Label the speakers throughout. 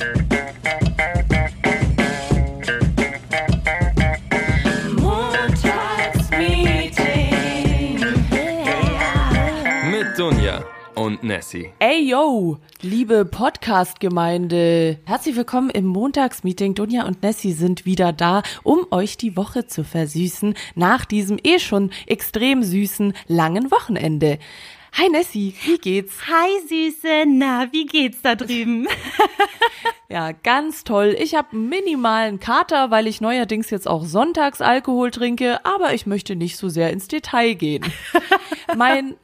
Speaker 1: Mit Dunja und Nessie.
Speaker 2: Ey yo, liebe Podcast-Gemeinde. Herzlich willkommen im Montagsmeeting. Dunja und Nessie sind wieder da, um euch die Woche zu versüßen nach diesem eh schon extrem süßen langen Wochenende. Hi Nessie, wie geht's?
Speaker 3: Hi Süße, na, wie geht's da drüben?
Speaker 2: Ja, ganz toll. Ich habe minimalen Kater, weil ich neuerdings jetzt auch sonntags Alkohol trinke, aber ich möchte nicht so sehr ins Detail gehen. mein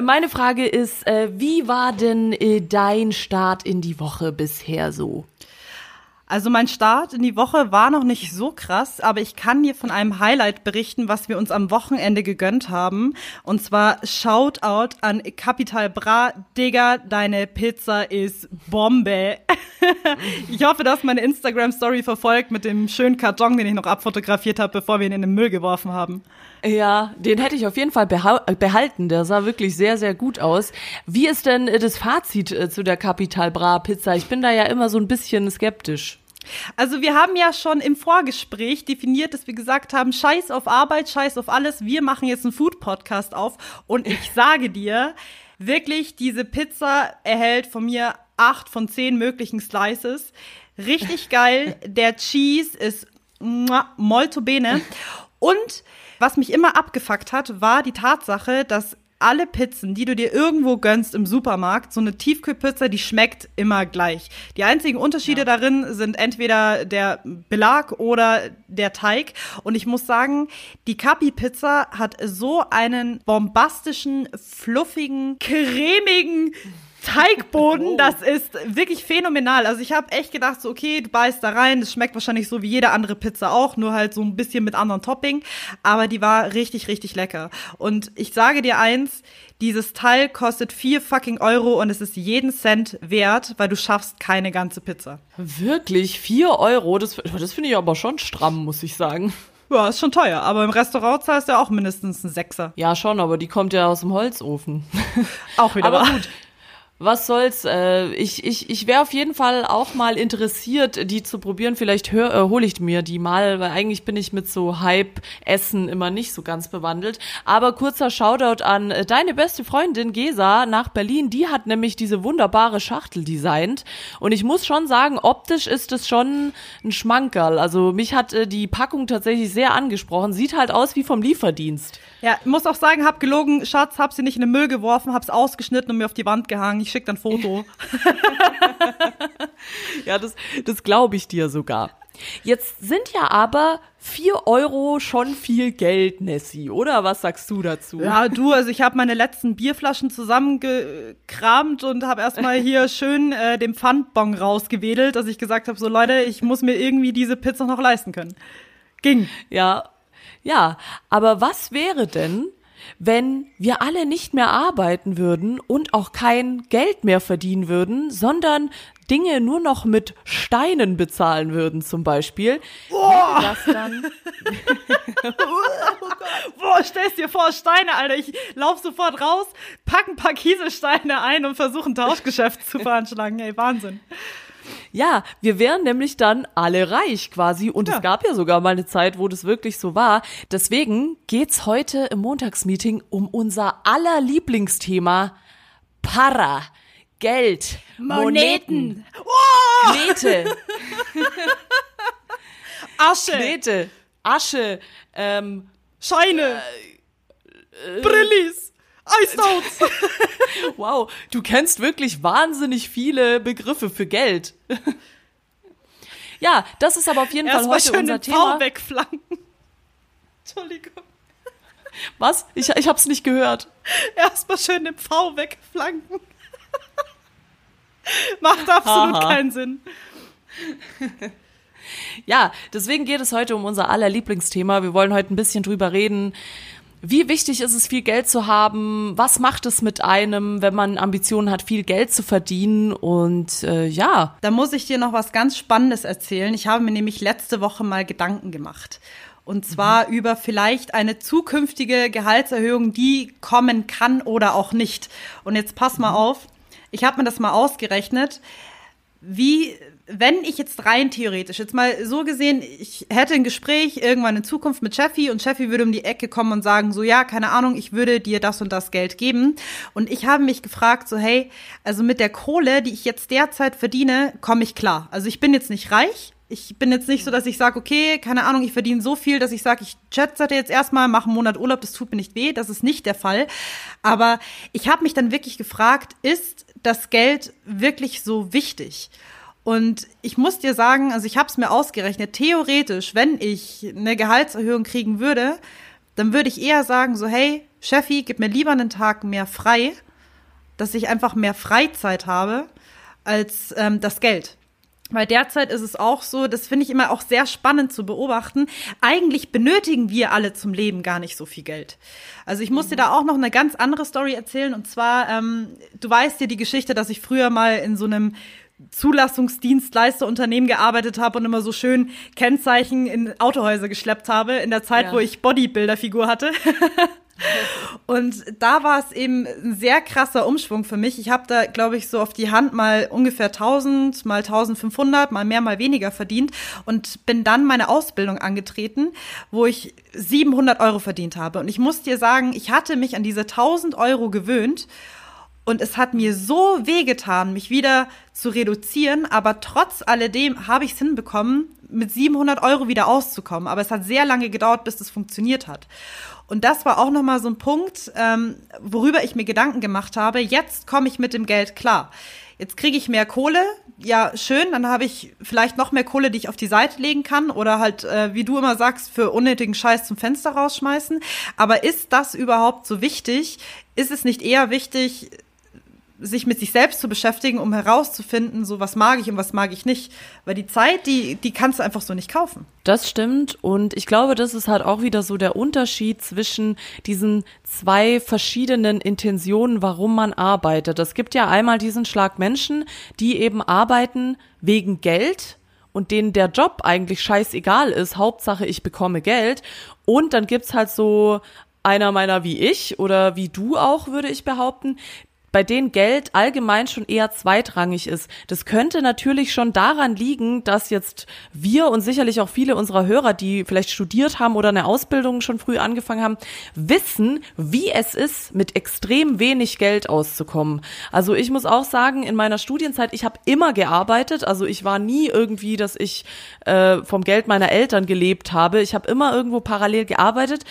Speaker 2: meine Frage ist, äh, wie war denn äh, dein Start in die Woche bisher so?
Speaker 3: Also mein Start in die Woche war noch nicht so krass, aber ich kann dir von einem Highlight berichten, was wir uns am Wochenende gegönnt haben. Und zwar Shoutout an Capital Bra. Digga, deine Pizza ist Bombe. ich hoffe, dass meine Instagram-Story verfolgt mit dem schönen Karton, den ich noch abfotografiert habe, bevor wir ihn in den Müll geworfen haben.
Speaker 2: Ja, den hätte ich auf jeden Fall behalten. Der sah wirklich sehr, sehr gut aus. Wie ist denn äh, das Fazit äh, zu der Capital Bra Pizza? Ich bin da ja immer so ein bisschen skeptisch.
Speaker 3: Also wir haben ja schon im Vorgespräch definiert, dass wir gesagt haben, scheiß auf Arbeit, scheiß auf alles, wir machen jetzt einen Food-Podcast auf. Und ich sage dir, wirklich, diese Pizza erhält von mir acht von zehn möglichen Slices. Richtig geil, der Cheese ist molto bene. Und was mich immer abgefuckt hat, war die Tatsache, dass alle Pizzen, die du dir irgendwo gönnst im Supermarkt, so eine Tiefkühlpizza, die schmeckt immer gleich. Die einzigen Unterschiede ja. darin sind entweder der Belag oder der Teig. Und ich muss sagen, die Capi-Pizza hat so einen bombastischen, fluffigen, cremigen, Teigboden, oh. das ist wirklich phänomenal. Also ich habe echt gedacht, so okay, du beißt da rein, das schmeckt wahrscheinlich so wie jede andere Pizza auch, nur halt so ein bisschen mit anderen Topping. Aber die war richtig, richtig lecker. Und ich sage dir eins, dieses Teil kostet vier fucking Euro und es ist jeden Cent wert, weil du schaffst keine ganze Pizza.
Speaker 2: Wirklich? Vier Euro? Das, das finde ich aber schon stramm, muss ich sagen.
Speaker 3: Ja, ist schon teuer, aber im Restaurant zahlst du ja auch mindestens einen Sechser.
Speaker 2: Ja, schon, aber die kommt ja aus dem Holzofen.
Speaker 3: Auch wieder.
Speaker 2: aber gut, was soll's? Äh, ich ich, ich wäre auf jeden Fall auch mal interessiert, die zu probieren. Vielleicht hör, äh, hole ich mir die mal, weil eigentlich bin ich mit so Hype-Essen immer nicht so ganz bewandelt. Aber kurzer Shoutout an äh, deine beste Freundin Gesa nach Berlin. Die hat nämlich diese wunderbare Schachtel designt. Und ich muss schon sagen, optisch ist es schon ein Schmankerl. Also mich hat äh, die Packung tatsächlich sehr angesprochen. Sieht halt aus wie vom Lieferdienst.
Speaker 3: Ja, muss auch sagen, hab gelogen, Schatz, hab sie nicht in den Müll geworfen, hab's ausgeschnitten und mir auf die Wand gehangen ich schicke dann Foto.
Speaker 2: ja, das, das glaube ich dir sogar. Jetzt sind ja aber vier Euro schon viel Geld, Nessie, oder? Was sagst du dazu?
Speaker 3: Ja, du, also ich habe meine letzten Bierflaschen zusammengekramt und habe erstmal hier schön äh, den Pfandbon rausgewedelt, dass ich gesagt habe, so Leute, ich muss mir irgendwie diese Pizza noch leisten können. Ging.
Speaker 2: Ja, ja, aber was wäre denn, wenn wir alle nicht mehr arbeiten würden und auch kein Geld mehr verdienen würden, sondern Dinge nur noch mit Steinen bezahlen würden, zum Beispiel.
Speaker 3: Boah! Das dann Boah, stellst dir vor, Steine, Alter. Ich lauf sofort raus, pack ein paar Kieselsteine ein und versuche ein Tauschgeschäft zu veranschlagen. Ey, Wahnsinn.
Speaker 2: Ja, wir wären nämlich dann alle reich quasi. Und ja. es gab ja sogar mal eine Zeit, wo das wirklich so war. Deswegen geht's heute im Montagsmeeting um unser aller Lieblingsthema Para. Geld, Moneten, Moneten. Oh! Knete,
Speaker 3: Asche,
Speaker 2: Knete, Asche, ähm,
Speaker 3: Scheine, äh, Brillis. Iced out.
Speaker 2: wow, du kennst wirklich wahnsinnig viele Begriffe für Geld. ja, das ist aber auf jeden Erst Fall heute unser Thema.
Speaker 3: V wegflanken. Entschuldigung.
Speaker 2: Was? Ich, ich hab's nicht gehört.
Speaker 3: Erstmal schön den V wegflanken. Macht absolut Aha. keinen Sinn.
Speaker 2: ja, deswegen geht es heute um unser aller Lieblingsthema. Wir wollen heute ein bisschen drüber reden, wie wichtig ist es, viel Geld zu haben? Was macht es mit einem, wenn man Ambitionen hat, viel Geld zu verdienen? Und äh, ja.
Speaker 3: Da muss ich dir noch was ganz Spannendes erzählen. Ich habe mir nämlich letzte Woche mal Gedanken gemacht. Und zwar mhm. über vielleicht eine zukünftige Gehaltserhöhung, die kommen kann oder auch nicht. Und jetzt pass mal mhm. auf. Ich habe mir das mal ausgerechnet wie, wenn ich jetzt rein theoretisch, jetzt mal so gesehen, ich hätte ein Gespräch irgendwann in Zukunft mit Cheffi und Cheffi würde um die Ecke kommen und sagen, so ja, keine Ahnung, ich würde dir das und das Geld geben. Und ich habe mich gefragt, so hey, also mit der Kohle, die ich jetzt derzeit verdiene, komme ich klar. Also ich bin jetzt nicht reich, ich bin jetzt nicht so, dass ich sage, okay, keine Ahnung, ich verdiene so viel, dass ich sage, ich chatte jetzt erstmal, mache einen Monat Urlaub, das tut mir nicht weh. Das ist nicht der Fall. Aber ich habe mich dann wirklich gefragt, ist das Geld wirklich so wichtig? Und ich muss dir sagen, also ich habe es mir ausgerechnet, theoretisch, wenn ich eine Gehaltserhöhung kriegen würde, dann würde ich eher sagen, so hey, Chefi, gib mir lieber einen Tag mehr frei, dass ich einfach mehr Freizeit habe als ähm, das Geld. Weil derzeit ist es auch so, das finde ich immer auch sehr spannend zu beobachten. Eigentlich benötigen wir alle zum Leben gar nicht so viel Geld. Also ich muss dir da auch noch eine ganz andere Story erzählen. Und zwar, ähm, du weißt ja die Geschichte, dass ich früher mal in so einem Zulassungsdienstleisterunternehmen gearbeitet habe und immer so schön Kennzeichen in Autohäuser geschleppt habe, in der Zeit, ja. wo ich Bodybuilder-Figur hatte. Und da war es eben ein sehr krasser Umschwung für mich. Ich habe da, glaube ich, so auf die Hand mal ungefähr 1000, mal 1500, mal mehr, mal weniger verdient und bin dann meine Ausbildung angetreten, wo ich 700 Euro verdient habe. Und ich muss dir sagen, ich hatte mich an diese 1000 Euro gewöhnt und es hat mir so wehgetan, mich wieder zu reduzieren, aber trotz alledem habe ich es hinbekommen, mit 700 Euro wieder auszukommen. Aber es hat sehr lange gedauert, bis das funktioniert hat. Und das war auch nochmal so ein Punkt, ähm, worüber ich mir Gedanken gemacht habe. Jetzt komme ich mit dem Geld klar. Jetzt kriege ich mehr Kohle, ja schön, dann habe ich vielleicht noch mehr Kohle, die ich auf die Seite legen kann oder halt, äh, wie du immer sagst, für unnötigen Scheiß zum Fenster rausschmeißen. Aber ist das überhaupt so wichtig? Ist es nicht eher wichtig, sich mit sich selbst zu beschäftigen, um herauszufinden, so was mag ich und was mag ich nicht. Weil die Zeit, die, die kannst du einfach so nicht kaufen.
Speaker 2: Das stimmt. Und ich glaube, das ist halt auch wieder so der Unterschied zwischen diesen zwei verschiedenen Intentionen, warum man arbeitet. Es gibt ja einmal diesen Schlag Menschen, die eben arbeiten wegen Geld und denen der Job eigentlich scheißegal ist. Hauptsache, ich bekomme Geld. Und dann gibt's halt so einer meiner wie ich oder wie du auch, würde ich behaupten, bei denen Geld allgemein schon eher zweitrangig ist. Das könnte natürlich schon daran liegen, dass jetzt wir und sicherlich auch viele unserer Hörer, die vielleicht studiert haben oder eine Ausbildung schon früh angefangen haben, wissen, wie es ist, mit extrem wenig Geld auszukommen. Also ich muss auch sagen, in meiner Studienzeit, ich habe immer gearbeitet. Also ich war nie irgendwie, dass ich äh, vom Geld meiner Eltern gelebt habe. Ich habe immer irgendwo parallel gearbeitet.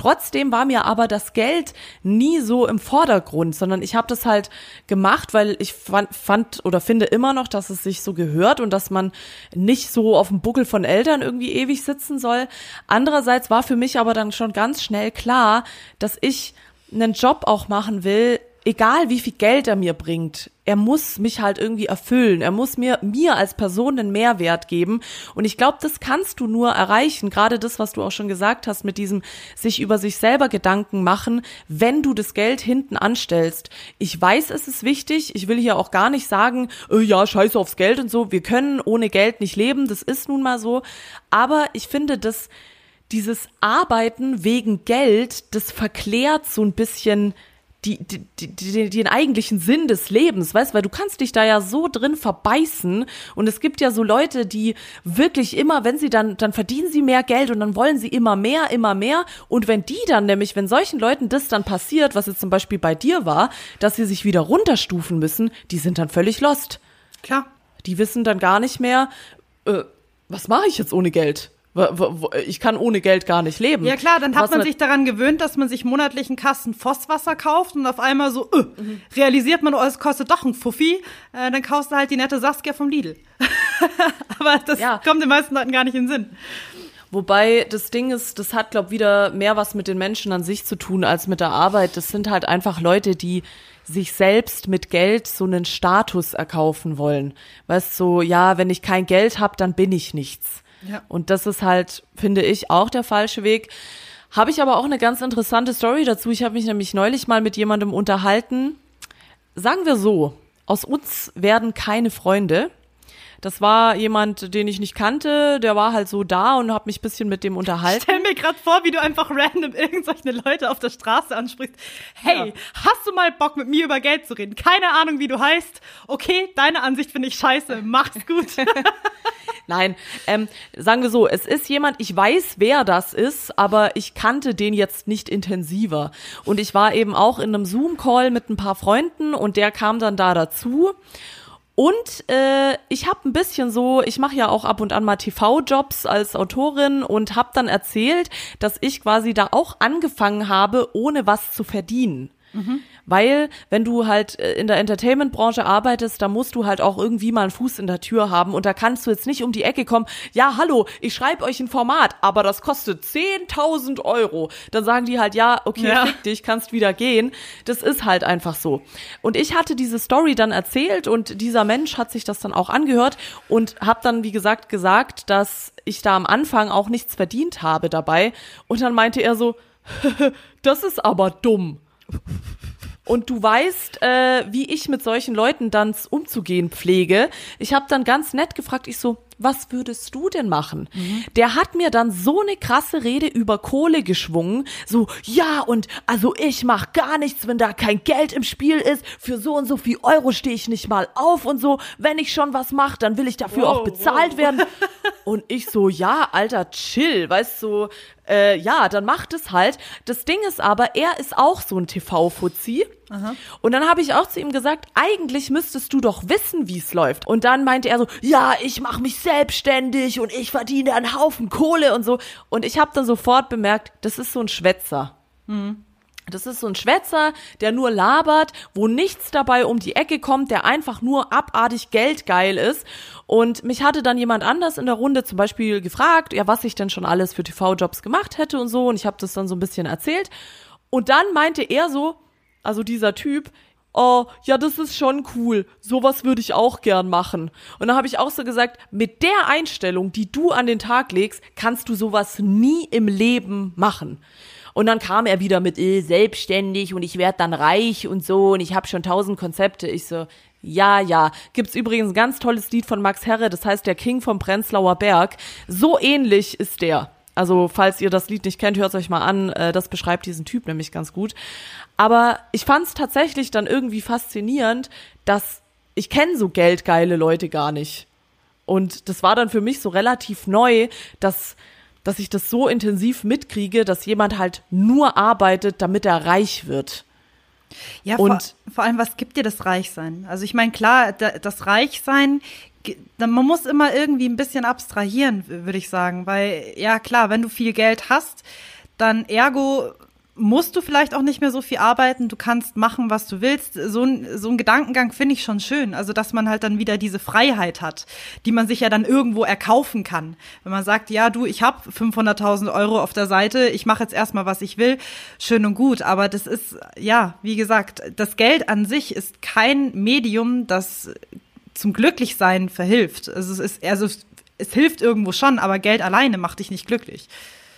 Speaker 2: Trotzdem war mir aber das Geld nie so im Vordergrund, sondern ich habe das halt gemacht, weil ich fand, fand oder finde immer noch, dass es sich so gehört und dass man nicht so auf dem Buckel von Eltern irgendwie ewig sitzen soll. Andererseits war für mich aber dann schon ganz schnell klar, dass ich einen Job auch machen will, egal wie viel Geld er mir bringt, er muss mich halt irgendwie erfüllen. Er muss mir, mir als Person einen Mehrwert geben. Und ich glaube, das kannst du nur erreichen. Gerade das, was du auch schon gesagt hast, mit diesem sich über sich selber Gedanken machen, wenn du das Geld hinten anstellst. Ich weiß, es ist wichtig. Ich will hier auch gar nicht sagen, äh, ja, scheiße aufs Geld und so. Wir können ohne Geld nicht leben. Das ist nun mal so. Aber ich finde, dass dieses Arbeiten wegen Geld, das verklärt so ein bisschen die, die, die, den eigentlichen Sinn des Lebens, weißt, weil du kannst dich da ja so drin verbeißen und es gibt ja so Leute, die wirklich immer, wenn sie dann, dann verdienen sie mehr Geld und dann wollen sie immer mehr, immer mehr und wenn die dann nämlich, wenn solchen Leuten das dann passiert, was jetzt zum Beispiel bei dir war, dass sie sich wieder runterstufen müssen, die sind dann völlig lost.
Speaker 3: Klar.
Speaker 2: Die wissen dann gar nicht mehr, äh, was mache ich jetzt ohne Geld? Ich kann ohne Geld gar nicht leben.
Speaker 3: Ja klar, dann hat Was man sich daran gewöhnt, dass man sich monatlich einen Kasten Fosswasser kauft und auf einmal so, äh, mhm. realisiert man, oh, es kostet doch ein Fuffi, äh, dann kaufst du halt die nette Saskia vom Lidl. Aber das ja. kommt den meisten Leuten gar nicht in den Sinn.
Speaker 2: Wobei das Ding ist, das hat, glaube wieder mehr was mit den Menschen an sich zu tun als mit der Arbeit. Das sind halt einfach Leute, die sich selbst mit Geld so einen Status erkaufen wollen. Weißt so, ja, wenn ich kein Geld habe, dann bin ich nichts. Ja. Und das ist halt, finde ich, auch der falsche Weg. Habe ich aber auch eine ganz interessante Story dazu. Ich habe mich nämlich neulich mal mit jemandem unterhalten. Sagen wir so, aus uns werden keine Freunde. Das war jemand, den ich nicht kannte, der war halt so da und hab mich bisschen mit dem unterhalten.
Speaker 3: Stell mir gerade vor, wie du einfach random irgendwelche Leute auf der Straße ansprichst. Hey, ja. hast du mal Bock mit mir über Geld zu reden? Keine Ahnung, wie du heißt. Okay, deine Ansicht finde ich scheiße. Mach's gut.
Speaker 2: Nein, ähm, sagen wir so, es ist jemand, ich weiß, wer das ist, aber ich kannte den jetzt nicht intensiver. Und ich war eben auch in einem Zoom-Call mit ein paar Freunden und der kam dann da dazu. Und äh, ich habe ein bisschen so, ich mache ja auch ab und an mal TV-Jobs als Autorin und habe dann erzählt, dass ich quasi da auch angefangen habe, ohne was zu verdienen. Mhm. Weil, wenn du halt äh, in der Entertainment-Branche arbeitest, da musst du halt auch irgendwie mal einen Fuß in der Tür haben und da kannst du jetzt nicht um die Ecke kommen, ja, hallo, ich schreibe euch ein Format, aber das kostet 10.000 Euro. Dann sagen die halt, ja, okay, ja. fick dich, kannst wieder gehen. Das ist halt einfach so. Und ich hatte diese Story dann erzählt und dieser Mensch hat sich das dann auch angehört und hab dann, wie gesagt, gesagt, dass ich da am Anfang auch nichts verdient habe dabei. Und dann meinte er so, das ist aber dumm. Und du weißt, äh, wie ich mit solchen Leuten dann umzugehen pflege. Ich habe dann ganz nett gefragt, ich so, was würdest du denn machen? Mhm. Der hat mir dann so eine krasse Rede über Kohle geschwungen, so, ja, und also ich mach gar nichts, wenn da kein Geld im Spiel ist, für so und so viel Euro stehe ich nicht mal auf und so, wenn ich schon was mache, dann will ich dafür wow, auch bezahlt wow. werden. Und ich so, ja, Alter, chill, weißt du, so, äh, ja, dann macht es halt. Das Ding ist aber, er ist auch so ein TV-Fuzzi. Und dann habe ich auch zu ihm gesagt, eigentlich müsstest du doch wissen, wie es läuft. Und dann meinte er so, ja, ich mache mich selbstständig und ich verdiene einen Haufen Kohle und so. Und ich habe dann sofort bemerkt, das ist so ein Schwätzer. Mhm. Das ist so ein Schwätzer, der nur labert, wo nichts dabei um die Ecke kommt, der einfach nur abartig geldgeil ist. Und mich hatte dann jemand anders in der Runde zum Beispiel gefragt, ja, was ich denn schon alles für TV-Jobs gemacht hätte und so. Und ich habe das dann so ein bisschen erzählt. Und dann meinte er so, also dieser Typ, oh, ja, das ist schon cool. Sowas würde ich auch gern machen. Und dann habe ich auch so gesagt, mit der Einstellung, die du an den Tag legst, kannst du sowas nie im Leben machen. Und dann kam er wieder mit äh, selbstständig und ich werde dann reich und so und ich habe schon tausend Konzepte. Ich so, ja, ja. Gibt's übrigens ein ganz tolles Lied von Max Herre, das heißt Der King vom Prenzlauer Berg. So ähnlich ist der. Also, falls ihr das Lied nicht kennt, hört euch mal an. Äh, das beschreibt diesen Typ nämlich ganz gut. Aber ich fand's tatsächlich dann irgendwie faszinierend, dass ich kenne so geldgeile Leute gar nicht. Und das war dann für mich so relativ neu, dass dass ich das so intensiv mitkriege, dass jemand halt nur arbeitet, damit er reich wird.
Speaker 3: Ja, und vor, vor allem, was gibt dir das Reichsein? Also ich meine, klar, das Reichsein, man muss immer irgendwie ein bisschen abstrahieren, würde ich sagen, weil ja klar, wenn du viel Geld hast, dann ergo musst du vielleicht auch nicht mehr so viel arbeiten, du kannst machen, was du willst. So ein, so ein Gedankengang finde ich schon schön. Also, dass man halt dann wieder diese Freiheit hat, die man sich ja dann irgendwo erkaufen kann. Wenn man sagt, ja, du, ich habe 500.000 Euro auf der Seite, ich mache jetzt erstmal, was ich will, schön und gut. Aber das ist, ja, wie gesagt, das Geld an sich ist kein Medium, das zum Glücklichsein verhilft. Also, es ist, also, es hilft irgendwo schon, aber Geld alleine macht dich nicht glücklich.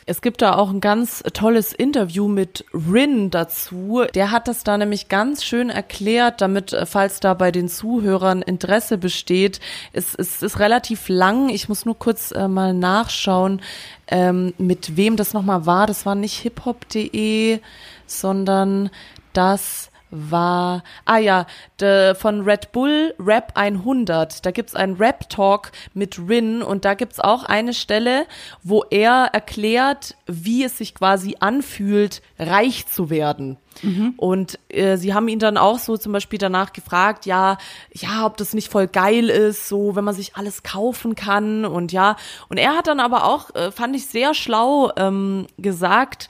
Speaker 2: Es gibt da auch ein ganz tolles Interview mit Rin dazu. Der hat das da nämlich ganz schön erklärt, damit, äh, falls da bei den Zuhörern Interesse besteht. Es, es ist relativ lang. Ich muss nur kurz äh, mal nachschauen, ähm, mit wem das nochmal war. Das war nicht hiphop.de, sondern das war, ah ja, de, von Red Bull Rap 100. Da gibt's einen Rap-Talk mit Rin und da gibt's auch eine Stelle, wo er erklärt, wie es sich quasi anfühlt, reich zu werden. Mhm. Und äh, sie haben ihn dann auch so zum Beispiel danach gefragt, ja, ja, ob das nicht voll geil ist, so wenn man sich alles kaufen kann und ja. Und er hat dann aber auch, äh, fand ich sehr schlau ähm, gesagt,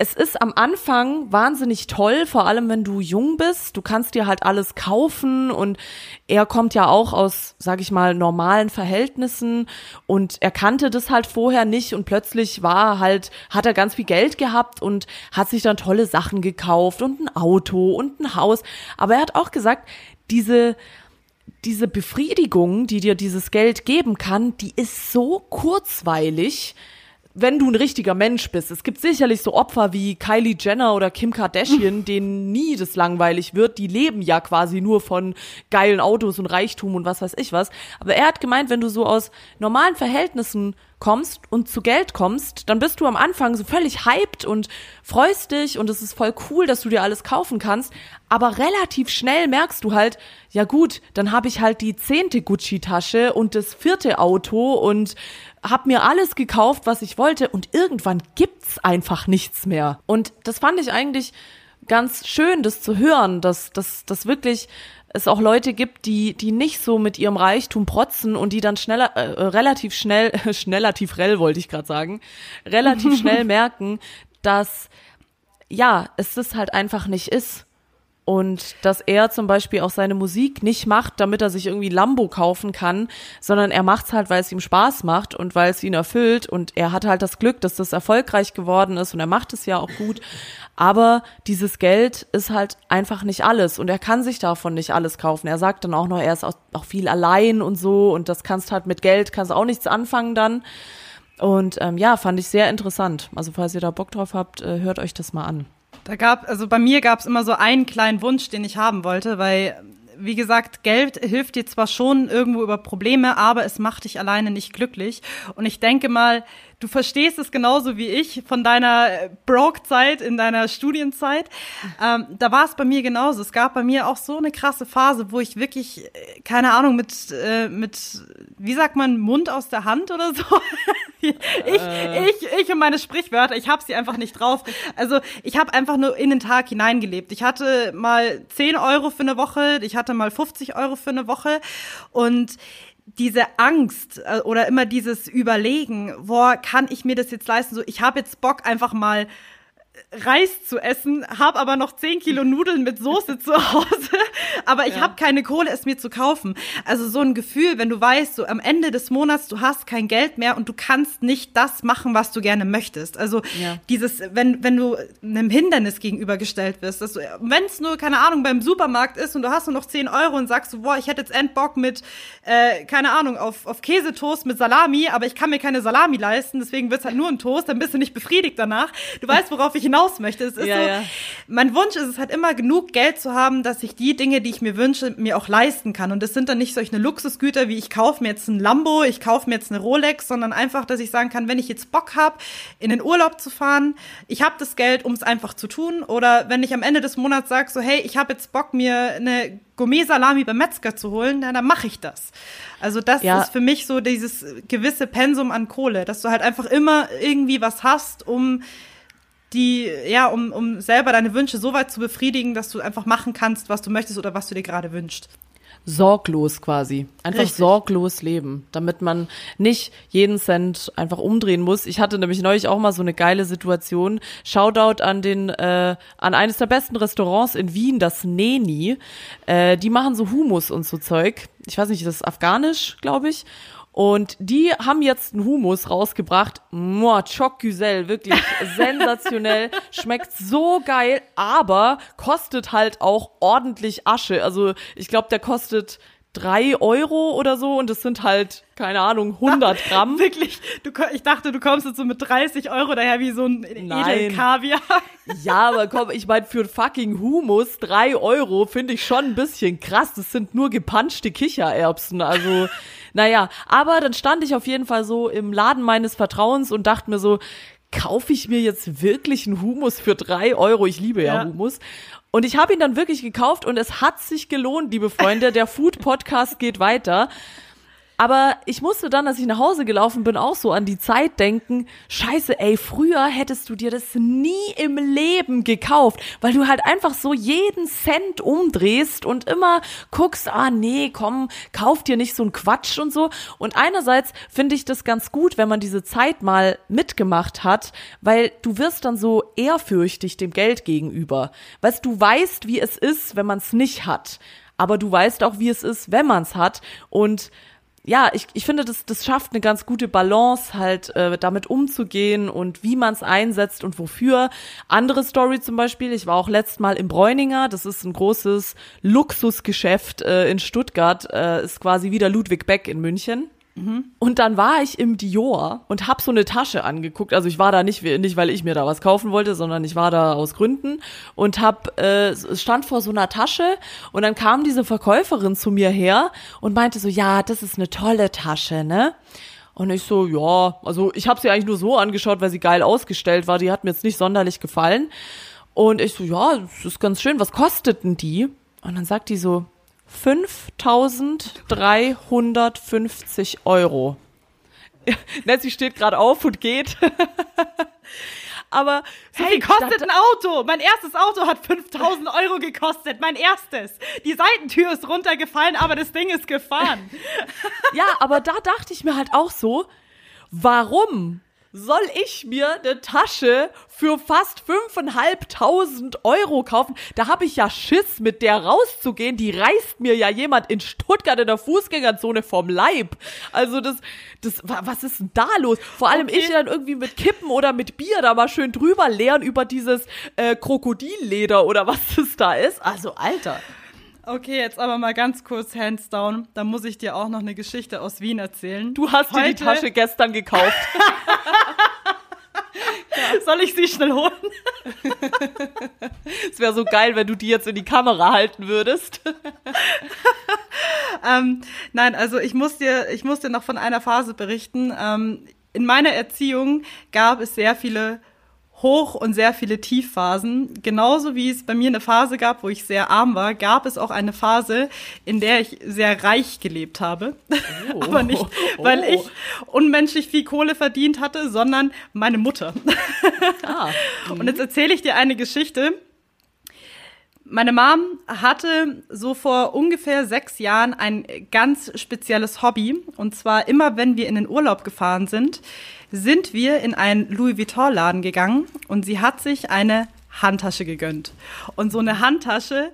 Speaker 2: es ist am Anfang wahnsinnig toll, vor allem wenn du jung bist. Du kannst dir halt alles kaufen und er kommt ja auch aus, sag ich mal, normalen Verhältnissen und er kannte das halt vorher nicht und plötzlich war halt, hat er ganz viel Geld gehabt und hat sich dann tolle Sachen gekauft und ein Auto und ein Haus. Aber er hat auch gesagt, diese, diese Befriedigung, die dir dieses Geld geben kann, die ist so kurzweilig, wenn du ein richtiger Mensch bist. Es gibt sicherlich so Opfer wie Kylie Jenner oder Kim Kardashian, denen nie das langweilig wird. Die leben ja quasi nur von geilen Autos und Reichtum und was weiß ich was. Aber er hat gemeint, wenn du so aus normalen Verhältnissen kommst und zu Geld kommst, dann bist du am Anfang so völlig hyped und freust dich und es ist voll cool, dass du dir alles kaufen kannst. Aber relativ schnell merkst du halt, ja gut, dann habe ich halt die zehnte Gucci-Tasche und das vierte Auto und hab mir alles gekauft, was ich wollte und irgendwann gibt's einfach nichts mehr. Und das fand ich eigentlich ganz schön, das zu hören, dass, dass, dass wirklich es auch Leute gibt, die, die nicht so mit ihrem Reichtum protzen und die dann schneller, äh, relativ schnell, schnellativ rell wollte ich gerade sagen, relativ schnell merken, dass ja, es das halt einfach nicht ist. Und dass er zum Beispiel auch seine Musik nicht macht, damit er sich irgendwie Lambo kaufen kann, sondern er macht's halt, weil es ihm Spaß macht und weil es ihn erfüllt. Und er hat halt das Glück, dass das erfolgreich geworden ist und er macht es ja auch gut. Aber dieses Geld ist halt einfach nicht alles und er kann sich davon nicht alles kaufen. Er sagt dann auch noch, er ist auch, viel allein und so und das kannst halt mit Geld, kannst auch nichts anfangen dann. Und ähm, ja, fand ich sehr interessant. Also falls ihr da Bock drauf habt, äh, hört euch das mal an.
Speaker 3: Da gab, also bei mir gab es immer so einen kleinen Wunsch, den ich haben wollte, weil, wie gesagt, Geld hilft dir zwar schon irgendwo über Probleme, aber es macht dich alleine nicht glücklich. Und ich denke mal, du verstehst es genauso wie ich von deiner äh, Broke-Zeit in deiner Studienzeit. Ähm, da war es bei mir genauso. Es gab bei mir auch so eine krasse Phase, wo ich wirklich, äh, keine Ahnung, mit, äh, mit, wie sagt man, Mund aus der Hand oder so. ich, äh. ich, ich und meine Sprichwörter, ich habe sie einfach nicht drauf. Also ich habe einfach nur in den Tag hineingelebt. Ich hatte mal 10 Euro für eine Woche, ich hatte mal 50 Euro für eine Woche und diese Angst äh, oder immer dieses Überlegen, boah, kann ich mir das jetzt leisten? So, ich habe jetzt Bock einfach mal Reis zu essen, habe aber noch 10 Kilo Nudeln mit Soße zu Hause, aber ich ja. habe keine Kohle, es mir zu kaufen. Also so ein Gefühl, wenn du weißt, so am Ende des Monats, du hast kein Geld mehr und du kannst nicht das machen, was du gerne möchtest. Also ja. dieses, wenn, wenn du einem Hindernis gegenübergestellt wirst, dass wenn es nur, keine Ahnung, beim Supermarkt ist und du hast nur noch 10 Euro und sagst so, boah, ich hätte jetzt Endbock mit, äh, keine Ahnung, auf, auf Käsetoast mit Salami, aber ich kann mir keine Salami leisten, deswegen wird's halt nur ein Toast, dann bist du nicht befriedigt danach. Du weißt, worauf ich hinaus möchte. Es ist ja, so, ja. mein Wunsch ist es halt immer genug Geld zu haben, dass ich die Dinge, die ich mir wünsche, mir auch leisten kann. Und es sind dann nicht solche Luxusgüter, wie ich kaufe mir jetzt ein Lambo, ich kaufe mir jetzt eine Rolex, sondern einfach, dass ich sagen kann, wenn ich jetzt Bock habe, in den Urlaub zu fahren, ich habe das Geld, um es einfach zu tun. Oder wenn ich am Ende des Monats sage, so hey, ich habe jetzt Bock, mir eine Gourmet-Salami beim Metzger zu holen, dann, dann mache ich das. Also das ja. ist für mich so dieses gewisse Pensum an Kohle, dass du halt einfach immer irgendwie was hast, um die, ja, um, um selber deine Wünsche so weit zu befriedigen, dass du einfach machen kannst, was du möchtest oder was du dir gerade wünschst.
Speaker 2: Sorglos quasi. Einfach Richtig. sorglos leben, damit man nicht jeden Cent einfach umdrehen muss. Ich hatte nämlich neulich auch mal so eine geile Situation. Shoutout an den, äh, an eines der besten Restaurants in Wien, das Neni. Äh, die machen so Humus und so Zeug. Ich weiß nicht, das ist afghanisch, glaube ich. Und die haben jetzt einen Humus rausgebracht. Moa, Choc Güzel, wirklich sensationell. Schmeckt so geil, aber kostet halt auch ordentlich Asche. Also ich glaube, der kostet drei Euro oder so und es sind halt, keine Ahnung, 100 Gramm.
Speaker 3: Wirklich? Du, ich dachte, du kommst jetzt so mit 30 Euro daher wie so ein Edelkaviar.
Speaker 2: Ja, aber komm, ich meine, für fucking Humus drei Euro finde ich schon ein bisschen krass. Das sind nur gepanschte Kichererbsen, also naja, aber dann stand ich auf jeden Fall so im Laden meines Vertrauens und dachte mir so, kaufe ich mir jetzt wirklich einen Humus für drei Euro? Ich liebe ja, ja. Humus. Und ich habe ihn dann wirklich gekauft und es hat sich gelohnt, liebe Freunde. Der Food Podcast geht weiter. Aber ich musste dann, als ich nach Hause gelaufen bin, auch so an die Zeit denken, scheiße, ey, früher hättest du dir das nie im Leben gekauft, weil du halt einfach so jeden Cent umdrehst und immer guckst, ah nee, komm, kauf dir nicht so ein Quatsch und so. Und einerseits finde ich das ganz gut, wenn man diese Zeit mal mitgemacht hat, weil du wirst dann so ehrfürchtig dem Geld gegenüber. Weißt du weißt, wie es ist, wenn man es nicht hat. Aber du weißt auch, wie es ist, wenn man es hat. Und ja, ich, ich finde, das, das schafft eine ganz gute Balance, halt äh, damit umzugehen und wie man es einsetzt und wofür. Andere Story zum Beispiel, ich war auch letztes Mal im Bräuninger, das ist ein großes Luxusgeschäft äh, in Stuttgart, äh, ist quasi wieder Ludwig Beck in München. Und dann war ich im Dior und hab so eine Tasche angeguckt. Also ich war da nicht, nicht weil ich mir da was kaufen wollte, sondern ich war da aus Gründen und hab, äh, stand vor so einer Tasche und dann kam diese Verkäuferin zu mir her und meinte so, ja, das ist eine tolle Tasche, ne? Und ich so, ja, also ich habe sie eigentlich nur so angeschaut, weil sie geil ausgestellt war. Die hat mir jetzt nicht sonderlich gefallen. Und ich so, ja, das ist ganz schön. Was kosteten die? Und dann sagt die so, 5350 Euro. Nancy steht gerade auf und geht. Aber so
Speaker 3: Hey,
Speaker 2: viel
Speaker 3: kostet ein Auto. Mein erstes Auto hat 5000 Euro gekostet. Mein erstes. Die Seitentür ist runtergefallen, aber das Ding ist gefahren.
Speaker 2: Ja, aber da dachte ich mir halt auch so, warum soll ich mir eine Tasche für fast 5.500 Euro kaufen? Da habe ich ja Schiss, mit der rauszugehen. Die reißt mir ja jemand in Stuttgart in der Fußgängerzone vom Leib. Also das, das, wa- was ist denn da los? Vor allem
Speaker 3: Okay.
Speaker 2: ich dann irgendwie mit Kippen oder mit Bier da mal schön drüber leeren über dieses äh, Krokodilleder oder was das da ist. Also, Alter.
Speaker 3: Okay, jetzt aber mal ganz kurz hands down. Da muss ich dir auch noch eine Geschichte aus Wien erzählen.
Speaker 2: Du hast dir die
Speaker 3: Heute-
Speaker 2: Tasche gestern gekauft.
Speaker 3: Soll ich sie schnell holen?
Speaker 2: Es wäre so geil, wenn du die jetzt in die Kamera halten würdest.
Speaker 3: Ähm, nein, also ich muss dir, ich muss dir noch von einer Phase berichten. Ähm, in meiner Erziehung gab es sehr viele Hoch- und sehr viele Tiefphasen. Genauso wie es bei mir eine Phase gab, wo ich sehr arm war, gab es auch eine Phase, in der ich sehr reich gelebt habe. Aber nicht, weil
Speaker 2: Oh.
Speaker 3: ich unmenschlich viel Kohle verdient hatte, sondern meine Mutter.
Speaker 2: Ah.
Speaker 3: Und jetzt erzähle ich dir eine Geschichte. Meine Mom hatte so vor ungefähr sechs Jahren ein ganz spezielles Hobby. Und zwar immer, wenn wir in den Urlaub gefahren sind, sind wir in einen Louis Vuitton-Laden gegangen und sie hat sich eine Handtasche gegönnt. Und so eine Handtasche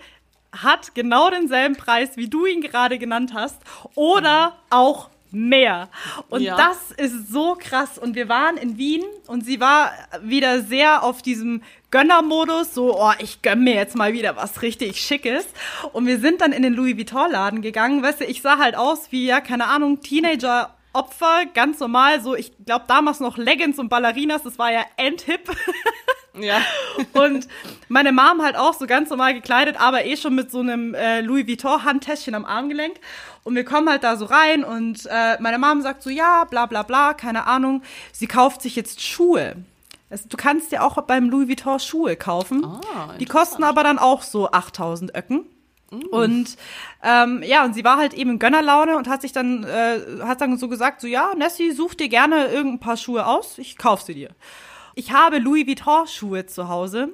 Speaker 3: hat genau denselben Preis, wie du ihn gerade genannt hast, oder auch mehr. Und
Speaker 2: Ja.
Speaker 3: das ist so krass. Und wir waren in Wien und sie war wieder sehr auf diesem Gönnermodus, so, oh, ich gönn mir jetzt mal wieder was richtig Schickes. Und wir sind dann in den Louis Vuitton-Laden gegangen. Weißt du, ich sah halt aus wie, ja, keine Ahnung, Teenager. Opfer, ganz normal, so, ich glaube damals noch Leggings und Ballerinas, das war ja endhip.
Speaker 2: Ja.
Speaker 3: Und meine Mom halt auch so ganz normal gekleidet, aber eh schon mit so einem äh, Louis Vuitton Handtäschchen am Armgelenk. Und wir kommen halt da so rein und äh, meine Mom sagt so, ja, bla bla bla, keine Ahnung. Sie kauft sich jetzt Schuhe. Also, du kannst dir auch beim Louis Vuitton Schuhe kaufen.
Speaker 2: Ah,
Speaker 3: Die kosten aber dann auch so 8000 Öcken. Und ähm, ja, und sie war halt eben in Gönnerlaune und hat sich dann, äh, hat dann so gesagt, so ja, Nessie, such dir gerne irgendein paar Schuhe aus, ich kauf sie dir. Ich habe Louis Vuitton Schuhe zu Hause.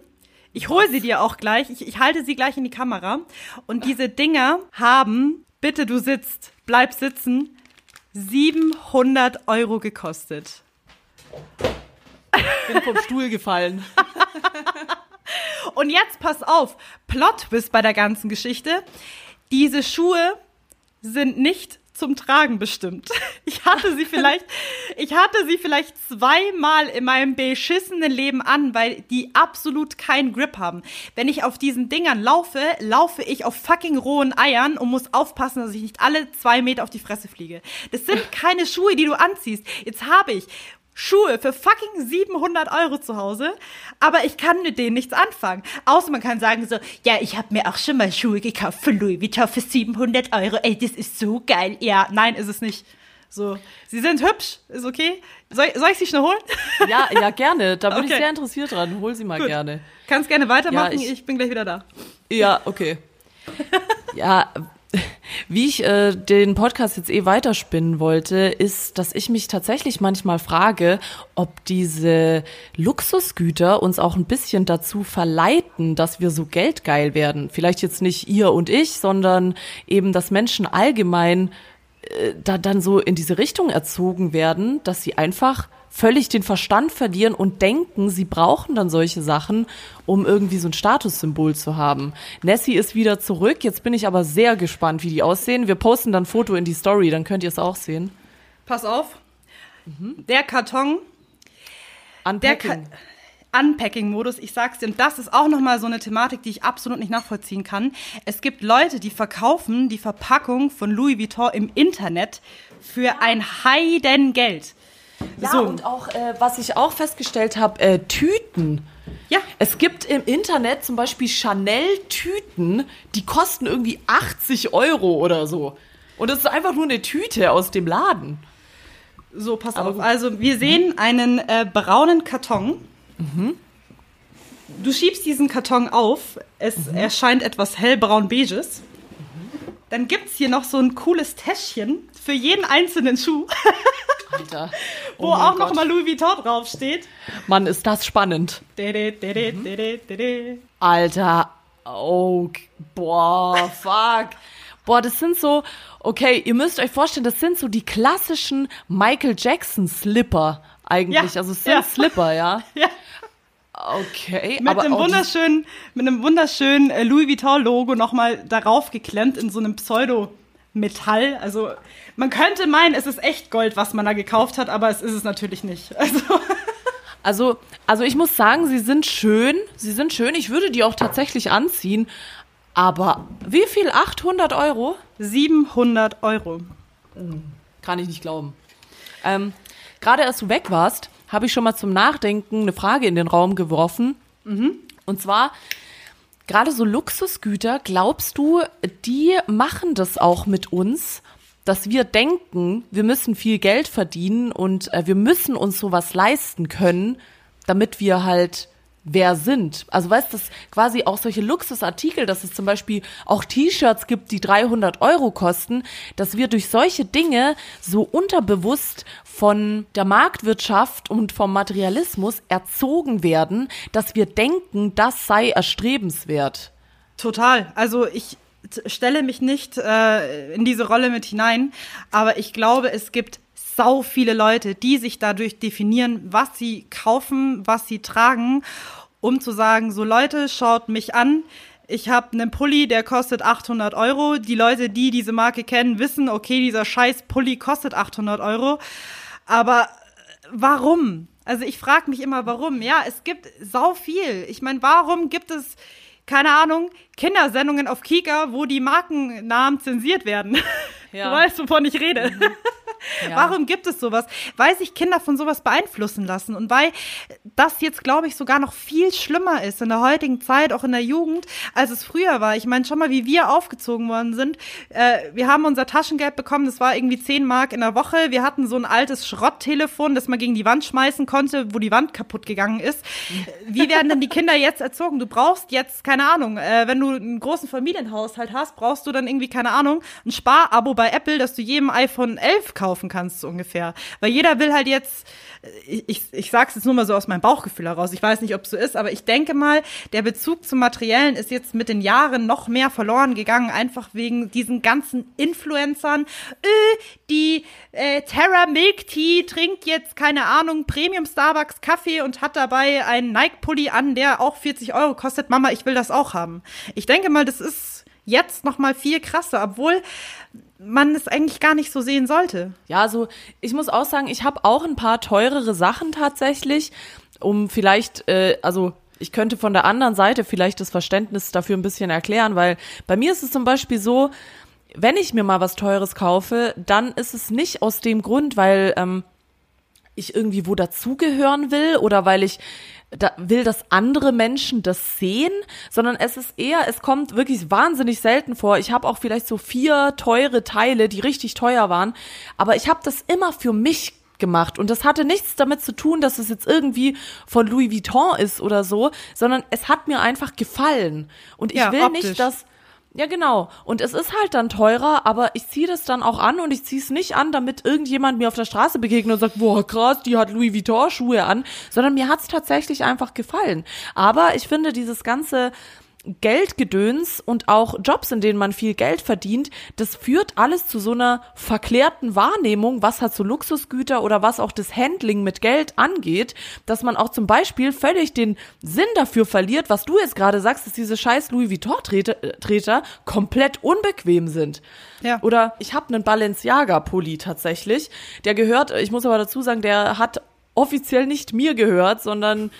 Speaker 3: Ich hole sie dir auch gleich. Ich, ich halte sie gleich in die Kamera. Und diese Dinger haben, bitte du sitzt, bleib sitzen, 700 Euro gekostet.
Speaker 2: Bin vom Stuhl gefallen.
Speaker 3: Und jetzt pass auf, Plot-Twist bei der ganzen Geschichte. Diese Schuhe sind nicht zum Tragen bestimmt. Ich hatte sie vielleicht, ich hatte sie vielleicht zweimal in meinem beschissenen Leben an, weil die absolut keinen Grip haben. Wenn ich auf diesen Dingern laufe, laufe ich auf fucking rohen Eiern und muss aufpassen, dass ich nicht alle zwei Meter auf die Fresse fliege. Das sind keine Schuhe, die du anziehst. Jetzt habe ich Schuhe für fucking 700 Euro zu Hause, aber ich kann mit denen nichts anfangen. Außer man kann sagen so, ja, ich habe mir auch schon mal Schuhe gekauft für Louis Vuitton für 700 Euro. Ey, das ist so geil. Ja, nein, ist es nicht. So, sie sind hübsch, ist okay. Soll, soll ich sie schnell holen?
Speaker 2: Ja, ja, gerne. Da bin ich
Speaker 3: Okay.
Speaker 2: sehr interessiert dran. Hol sie mal
Speaker 3: Gut.
Speaker 2: gerne.
Speaker 3: Kannst gerne weitermachen,
Speaker 2: Ja, ich-
Speaker 3: ich, bin gleich wieder da.
Speaker 2: Ja, okay. Ja, wie ich äh, den Podcast jetzt eh weiterspinnen wollte, ist, dass ich mich tatsächlich manchmal frage, ob diese Luxusgüter uns auch ein bisschen dazu verleiten, dass wir so geldgeil werden. Vielleicht jetzt nicht ihr und ich, sondern eben, dass Menschen allgemein äh, da dann so in diese Richtung erzogen werden, dass sie einfach völlig den Verstand verlieren und denken, sie brauchen dann solche Sachen, um irgendwie so ein Statussymbol zu haben. Nessie ist wieder zurück, jetzt bin ich aber sehr gespannt, wie die aussehen. Wir posten dann ein Foto in die Story, dann könnt ihr es auch sehen.
Speaker 3: Pass auf. Der Karton, der
Speaker 2: Unpacking.
Speaker 3: Ka Unpacking-Modus. Ich sag's dir, und das ist auch nochmal so eine Thematik, die ich absolut nicht nachvollziehen kann. Es gibt Leute, die verkaufen die Verpackung von Louis Vuitton im Internet für ein Heidengeld.
Speaker 2: Ja,
Speaker 3: So.
Speaker 2: und auch, äh, was ich auch festgestellt habe, äh, Tüten.
Speaker 3: Ja.
Speaker 2: Es gibt im Internet zum Beispiel Chanel-Tüten, die kosten irgendwie 80 Euro oder so. Und das ist einfach nur eine Tüte aus dem Laden.
Speaker 3: So, pass
Speaker 2: Aber
Speaker 3: auf.
Speaker 2: gut.
Speaker 3: Also, wir sehen einen äh, braunen Karton. Du schiebst diesen Karton auf. Es erscheint etwas hellbraun-beiges. Dann gibt's hier noch so ein cooles Täschchen für jeden einzelnen Schuh,
Speaker 2: Alter.
Speaker 3: wo
Speaker 2: Oh mein
Speaker 3: auch noch
Speaker 2: Gott.
Speaker 3: mal Louis Vuitton draufsteht.
Speaker 2: Mann, ist das spannend.
Speaker 3: Dede, dede, dede, dede.
Speaker 2: Alter. Oh, boah, fuck. Boah, das sind so, okay, ihr müsst euch vorstellen, das sind so die klassischen Michael Jackson Slipper eigentlich.
Speaker 3: Ja,
Speaker 2: also es sind
Speaker 3: ja.
Speaker 2: Slipper, ja.
Speaker 3: Ja.
Speaker 2: Okay,
Speaker 3: Mit
Speaker 2: aber
Speaker 3: einem
Speaker 2: die-
Speaker 3: wunderschönen, mit einem wunderschönen äh, Louis Vuitton-Logo nochmal darauf geklemmt in so einem Pseudo-Metall. Also man könnte meinen, es ist echt Gold, was man da gekauft hat, aber es ist es natürlich nicht. Also
Speaker 2: Also, also ich muss sagen, sie sind schön. Sie sind schön. Ich würde die auch tatsächlich anziehen. Aber wie viel? 800 Euro?
Speaker 3: 700 Euro.
Speaker 2: Kann ich nicht glauben. Ähm, Gerade als du weg warst, habe ich schon mal zum Nachdenken eine Frage in den Raum geworfen. Und zwar, gerade so Luxusgüter, glaubst du, die machen das auch mit uns, dass wir denken, wir müssen viel Geld verdienen und äh, wir müssen uns sowas leisten können, damit wir halt wer sind. Also weißt du, quasi auch solche Luxusartikel, dass es zum Beispiel auch T-Shirts gibt, die 300 Euro kosten, dass wir durch solche Dinge so unterbewusst von der Marktwirtschaft und vom Materialismus erzogen werden, dass wir denken, das sei erstrebenswert.
Speaker 3: Total. Also ich stelle mich nicht äh, in diese Rolle mit hinein, aber ich glaube, es gibt sau viele Leute, die sich dadurch definieren, was sie kaufen, was sie tragen, um zu sagen, so Leute, schaut mich an. Ich habe einen Pulli, der kostet 800 Euro. Die Leute, die diese Marke kennen, wissen, okay, dieser scheiß Pulli kostet 800 Euro. Aber warum? Also ich frage mich immer, warum. Ja, es gibt sau viel. Ich meine, warum gibt es, keine Ahnung, Kindersendungen auf Kika, wo die Markennamen zensiert werden?
Speaker 2: Ja.
Speaker 3: Du weißt, wovon ich rede.
Speaker 2: Ja.
Speaker 3: Warum gibt es sowas? Weil sich Kinder von sowas beeinflussen lassen und weil das jetzt, glaube ich, sogar noch viel schlimmer ist in der heutigen Zeit, auch in der Jugend, als es früher war. Ich meine, schon mal, wie wir aufgezogen worden sind. Äh, wir haben unser Taschengeld bekommen, das war irgendwie 10 Mark in der Woche. Wir hatten so ein altes Schrotttelefon, das man gegen die Wand schmeißen konnte, wo die Wand kaputt gegangen ist. Wie werden denn die Kinder jetzt erzogen? Du brauchst jetzt, keine Ahnung, äh, wenn du einen großen Familienhaushalt hast, brauchst du dann irgendwie, keine Ahnung, ein Sparabo bei Apple, dass du jedem iPhone 11 kaufen kannst, so ungefähr. Weil jeder will halt jetzt, ich, ich, ich sag's jetzt nur mal so aus meinem Bauchgefühl heraus, ich weiß nicht, ob es so ist, aber ich denke mal, der Bezug zum Materiellen ist jetzt mit den Jahren noch mehr verloren gegangen, einfach wegen diesen ganzen Influencern. Äh, die äh, Terra Milk Tea trinkt jetzt, keine Ahnung, Premium Starbucks Kaffee und hat dabei einen Nike-Pulli an, der auch 40 Euro kostet. Mama, ich will das auch haben. Ich denke mal, das ist jetzt noch mal viel krasser, obwohl man es eigentlich gar nicht so sehen sollte.
Speaker 2: Ja, also ich muss auch sagen, ich habe auch ein paar teurere Sachen tatsächlich, um vielleicht, äh, also ich könnte von der anderen Seite vielleicht das Verständnis dafür ein bisschen erklären, weil bei mir ist es zum Beispiel so, wenn ich mir mal was Teures kaufe, dann ist es nicht aus dem Grund, weil ähm, ich irgendwie wo dazugehören will oder weil ich da will, dass andere Menschen das sehen, sondern es ist eher, es kommt wirklich wahnsinnig selten vor. Ich habe auch vielleicht so vier teure Teile, die richtig teuer waren, aber ich habe das immer für mich gemacht und das hatte nichts damit zu tun, dass es jetzt irgendwie von Louis Vuitton ist oder so, sondern es hat mir einfach gefallen und ich
Speaker 3: Ja,
Speaker 2: will
Speaker 3: optisch.
Speaker 2: nicht, dass ja, genau. Und es ist halt dann teurer, aber ich ziehe das dann auch an und ich ziehe es nicht an, damit irgendjemand mir auf der Straße begegnet und sagt, boah, krass, die hat Louis Vuitton Schuhe an, sondern mir hat's tatsächlich einfach gefallen. Aber ich finde dieses ganze Geldgedöns und auch Jobs, in denen man viel Geld verdient, das führt alles zu so einer verklärten Wahrnehmung, was hat so Luxusgüter oder was auch das Handling mit Geld angeht, dass man auch zum Beispiel völlig den Sinn dafür verliert, was du jetzt gerade sagst, dass diese scheiß Louis Vuitton-Treter äh, Treter komplett unbequem sind.
Speaker 3: Ja.
Speaker 2: Oder ich habe einen Balenciaga-Pulli tatsächlich, der gehört, ich muss aber dazu sagen, der hat offiziell nicht mir gehört, sondern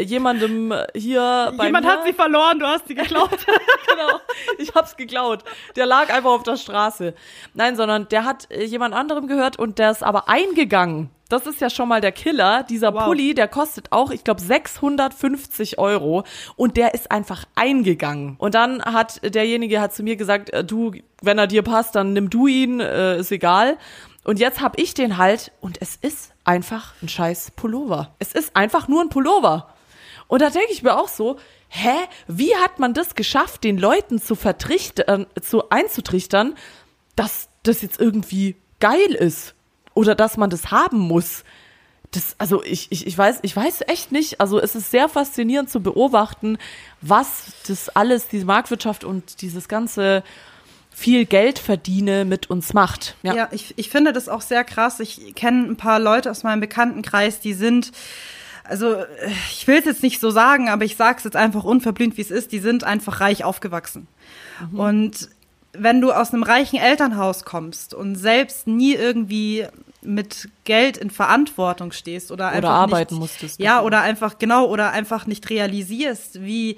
Speaker 2: jemandem hier bei
Speaker 3: Jemand
Speaker 2: mir,
Speaker 3: hat sie verloren, du hast sie geklaut.
Speaker 2: genau. Ich hab's geklaut. Der lag einfach auf der Straße. Nein, sondern der hat äh, jemand anderem gehört und der ist aber eingegangen. Das ist ja schon mal der Killer. Dieser
Speaker 3: Wow.
Speaker 2: Pulli, der kostet auch, ich glaube, 650 Euro und der ist einfach eingegangen. Und dann hat derjenige hat zu mir gesagt, äh, du, wenn er dir passt, dann nimm du ihn, äh, ist egal. Und jetzt hab ich den halt und es ist einfach ein scheiß Pullover. Es ist einfach nur ein Pullover. Und da denke ich mir auch so, hä, wie hat man das geschafft, den Leuten zu vertrichtern, zu einzutrichtern, dass das jetzt irgendwie geil ist oder dass man das haben muss? Das, also ich, ich, ich weiß, ich weiß echt nicht. Also es ist sehr faszinierend zu beobachten, was das alles, diese Marktwirtschaft und dieses ganze viel Geld verdiene mit uns macht.
Speaker 3: Ja, ich, ich finde das auch sehr krass. Ich kenne ein paar Leute aus meinem Bekanntenkreis, die sind, also äh, ich will es jetzt nicht so sagen, aber ich sage es jetzt einfach unverblümt, wie es ist, die sind einfach reich aufgewachsen. Und wenn du aus einem reichen Elternhaus kommst und selbst nie irgendwie mit Geld in Verantwortung stehst oder einfach
Speaker 2: arbeiten
Speaker 3: nicht,
Speaker 2: musstest
Speaker 3: Ja,
Speaker 2: dafür.
Speaker 3: oder einfach genau oder einfach nicht realisierst, wie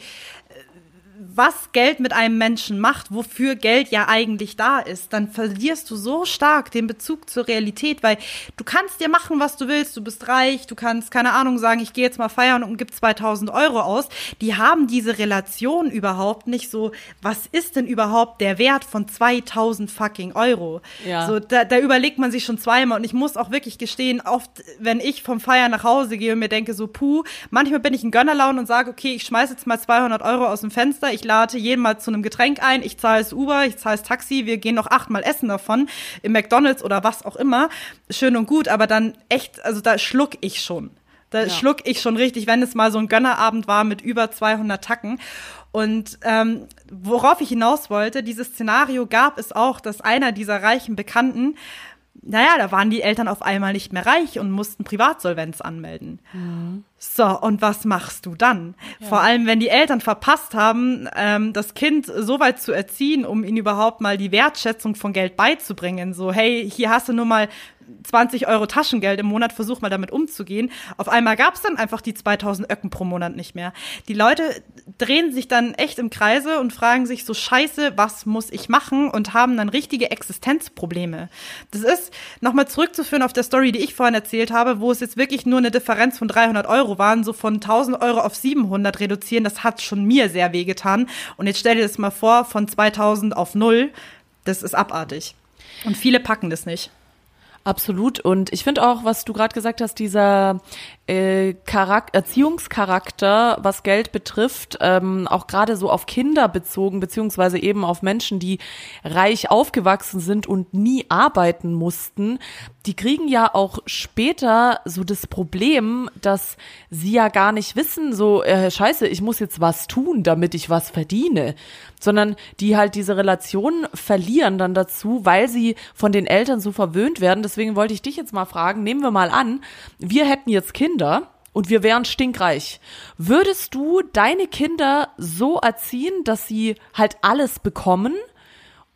Speaker 3: was Geld mit einem Menschen macht, wofür Geld ja eigentlich da ist, dann verlierst du so stark den Bezug zur Realität, weil du kannst dir machen, was du willst, du bist reich, du kannst, keine Ahnung, sagen, ich gehe jetzt mal feiern und gib 2000 Euro aus. Die haben diese Relation überhaupt nicht so, was ist denn überhaupt der Wert von 2000 fucking Euro?
Speaker 2: Ja.
Speaker 3: So, da, da überlegt man sich schon zweimal und ich muss auch wirklich gestehen, oft, wenn ich vom Feiern nach Hause gehe und mir denke so, puh, manchmal bin ich in Gönnerlaune und sage, okay, ich schmeiß jetzt mal 200 Euro aus dem Fenster, ich lade jeden mal zu einem Getränk ein, ich zahle das Uber, ich zahle das Taxi, wir gehen noch achtmal essen davon, im McDonalds oder was auch immer, schön und gut, aber dann echt, also da schluck ich schon. Da
Speaker 2: Ja.
Speaker 3: schluck ich schon richtig, wenn es mal so ein Gönnerabend war mit über 200 Tacken. Und ähm, worauf ich hinaus wollte, dieses Szenario gab es auch, dass einer dieser reichen Bekannten, naja, da waren die Eltern auf einmal nicht mehr reich und mussten Privatsolvenz anmelden. So, und was machst du dann? Vor allem, wenn die Eltern verpasst haben, ähm, das Kind so weit zu erziehen, um ihnen überhaupt mal die Wertschätzung von Geld beizubringen. So, hey, hier hast du nur mal 20 Euro Taschengeld im Monat, versuch mal damit umzugehen. Auf einmal gab es dann einfach die 2000 Öcken pro Monat nicht mehr. Die Leute drehen sich dann echt im Kreise und fragen sich so, scheiße, was muss ich machen? Und haben dann richtige Existenzprobleme. Das ist nochmal zurückzuführen auf der Story, die ich vorhin erzählt habe, wo es jetzt wirklich nur eine Differenz von 300 Euro waren, so von 1000 Euro auf 700 reduzieren, das hat schon mir sehr wehgetan. Und jetzt stell dir das mal vor, von 2000 auf null, das ist abartig. Und viele packen das nicht.
Speaker 2: Absolut. Und ich finde auch, was du gerade gesagt hast, dieser äh, Charak Erziehungscharakter, was Geld betrifft, ähm, auch gerade so auf Kinder bezogen, beziehungsweise eben auf Menschen, die reich aufgewachsen sind und nie arbeiten mussten, die kriegen ja auch später so das Problem, dass sie ja gar nicht wissen, so, äh, scheiße, ich muss jetzt was tun, damit ich was verdiene, sondern die halt diese Relation verlieren dann dazu, weil sie von den Eltern so verwöhnt werden. Deswegen wollte ich dich jetzt mal fragen, nehmen wir mal an, wir hätten jetzt Kinder und wir wären stinkreich. Würdest du deine Kinder so erziehen, dass sie halt alles bekommen?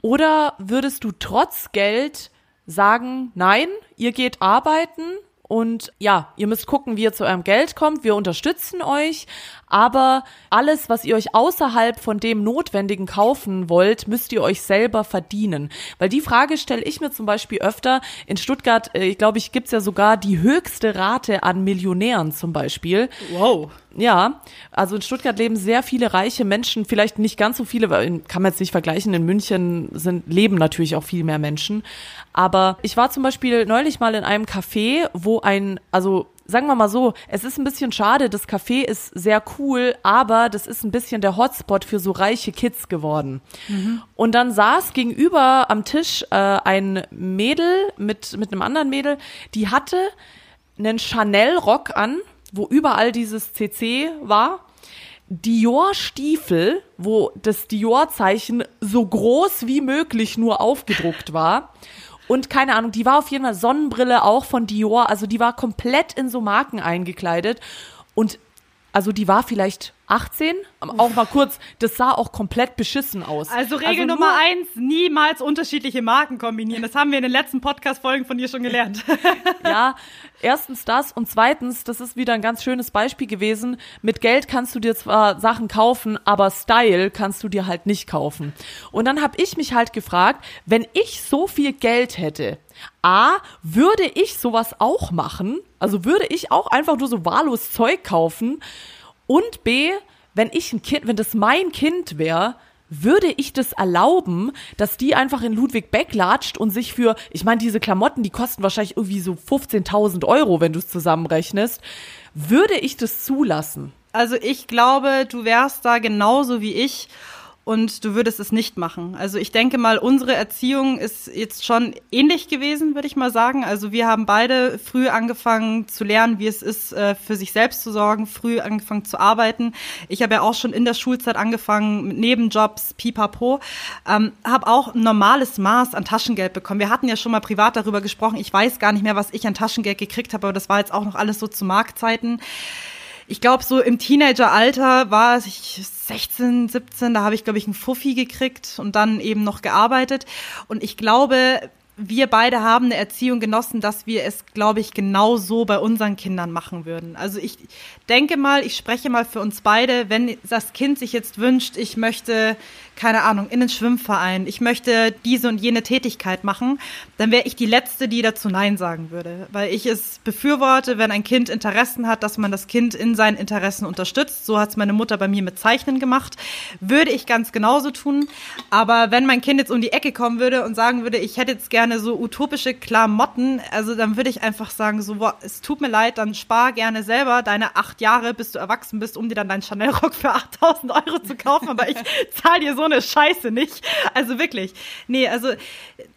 Speaker 2: Oder würdest du trotz Geld sagen, nein, ihr geht arbeiten und ja, ihr müsst gucken, wie ihr zu eurem Geld kommt. Wir unterstützen euch, aber alles, was ihr euch außerhalb von dem Notwendigen kaufen wollt, müsst ihr euch selber verdienen. Weil die Frage stelle ich mir zum Beispiel öfter. In Stuttgart, äh, ich glaube, ich gibt's ja sogar die höchste Rate an Millionären zum Beispiel.
Speaker 3: Wow.
Speaker 2: Ja, also in Stuttgart leben sehr viele reiche Menschen, vielleicht nicht ganz so viele, weil kann man jetzt nicht vergleichen. In München sind, leben natürlich auch viel mehr Menschen. Aber ich war zum Beispiel neulich mal in einem Café, wo ein, also sagen wir mal so, es ist ein bisschen schade, das Café ist sehr cool, aber das ist ein bisschen der Hotspot für so reiche Kids geworden. Und dann saß gegenüber am Tisch äh, ein Mädel mit, mit einem anderen Mädel, die hatte einen Chanel-Rock an, wo überall dieses CC war. Dior-Stiefel, wo das Dior-Zeichen so groß wie möglich nur aufgedruckt war. Und keine Ahnung, die war auf jeden Fall Sonnenbrille auch von Dior, also die war komplett in so Marken eingekleidet. Und also die war vielleicht 18, auch mal kurz, das sah auch komplett beschissen aus.
Speaker 3: Also Regel also Nummer eins, niemals unterschiedliche Marken kombinieren. Das haben wir in den letzten Podcast-Folgen von dir schon gelernt.
Speaker 2: ja, erstens das und zweitens, das ist wieder ein ganz schönes Beispiel gewesen. Mit Geld kannst du dir zwar Sachen kaufen, aber Style kannst du dir halt nicht kaufen. Und dann habe ich mich halt gefragt, wenn ich so viel Geld hätte, A, würde ich sowas auch machen? Also würde ich auch einfach nur so wahllos Zeug kaufen? Und B, wenn ich ein Kind, wenn das mein Kind wäre, würde ich das erlauben, dass die einfach in Ludwig Beck latscht und sich für, ich meine, diese Klamotten, die kosten wahrscheinlich irgendwie so 15.000 Euro, wenn du es zusammenrechnest. Würde ich das zulassen?
Speaker 3: Also ich glaube, du wärst da genauso wie ich und du würdest es nicht machen. Also ich denke mal, unsere Erziehung ist jetzt schon ähnlich gewesen, würde ich mal sagen. Also wir haben beide früh angefangen zu lernen, wie es ist, äh, für sich selbst zu sorgen, früh angefangen zu arbeiten. Ich habe ja auch schon in der Schulzeit angefangen mit Nebenjobs, pipapo, ähm, habe auch ein normales Maß an Taschengeld bekommen. Wir hatten ja schon mal privat darüber gesprochen. Ich weiß gar nicht mehr, was ich an Taschengeld gekriegt habe, aber das war jetzt auch noch alles so zu Marktzeiten ich glaube, so im Teenageralter war ich 16, 17, da habe ich, glaube ich, einen Fuffi gekriegt und dann eben noch gearbeitet. Und ich glaube, wir beide haben eine Erziehung genossen, dass wir es, glaube ich, genau so bei unseren Kindern machen würden. Also ich denke mal, ich spreche mal für uns beide, wenn das Kind sich jetzt wünscht, ich möchte keine Ahnung, in den Schwimmverein, ich möchte diese und jene Tätigkeit machen, dann wäre ich die Letzte, die dazu Nein sagen würde. Weil ich es befürworte, wenn ein Kind Interessen hat, dass man das Kind in seinen Interessen unterstützt. So hat es meine Mutter bei mir mit Zeichnen gemacht. Würde ich ganz genauso tun. Aber wenn mein Kind jetzt um die Ecke kommen würde und sagen würde, ich hätte jetzt gerne so utopische Klamotten, also dann würde ich einfach sagen, so, boah, es tut mir leid, dann spar gerne selber deine acht Jahre, bis du erwachsen bist, um dir dann deinen Chanel-Rock für 8000 Euro zu kaufen. Aber ich zahle dir so eine Scheiße nicht. Also wirklich. Nee, also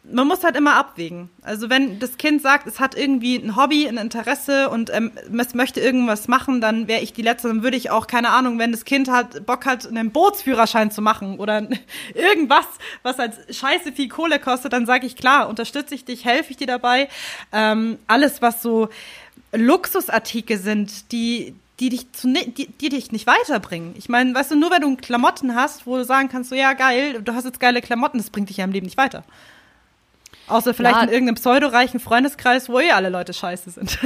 Speaker 3: man muss halt immer abwägen. Also wenn das Kind sagt, es hat irgendwie ein Hobby, ein Interesse und ähm, es möchte irgendwas machen, dann wäre ich die Letzte, dann würde ich auch, keine Ahnung, wenn das Kind hat, Bock hat, einen Bootsführerschein zu machen oder irgendwas, was halt scheiße viel Kohle kostet, dann sage ich, klar, unterstütze ich dich, helfe ich dir dabei. Ähm, alles, was so Luxusartikel sind, die, die dich, zu, die, die dich nicht weiterbringen. Ich meine, weißt du, nur wenn du Klamotten hast, wo du sagen kannst, so ja, geil, du hast jetzt geile Klamotten, das bringt dich ja im Leben nicht weiter. Außer vielleicht ja. in irgendeinem pseudoreichen Freundeskreis, wo eh alle Leute scheiße sind.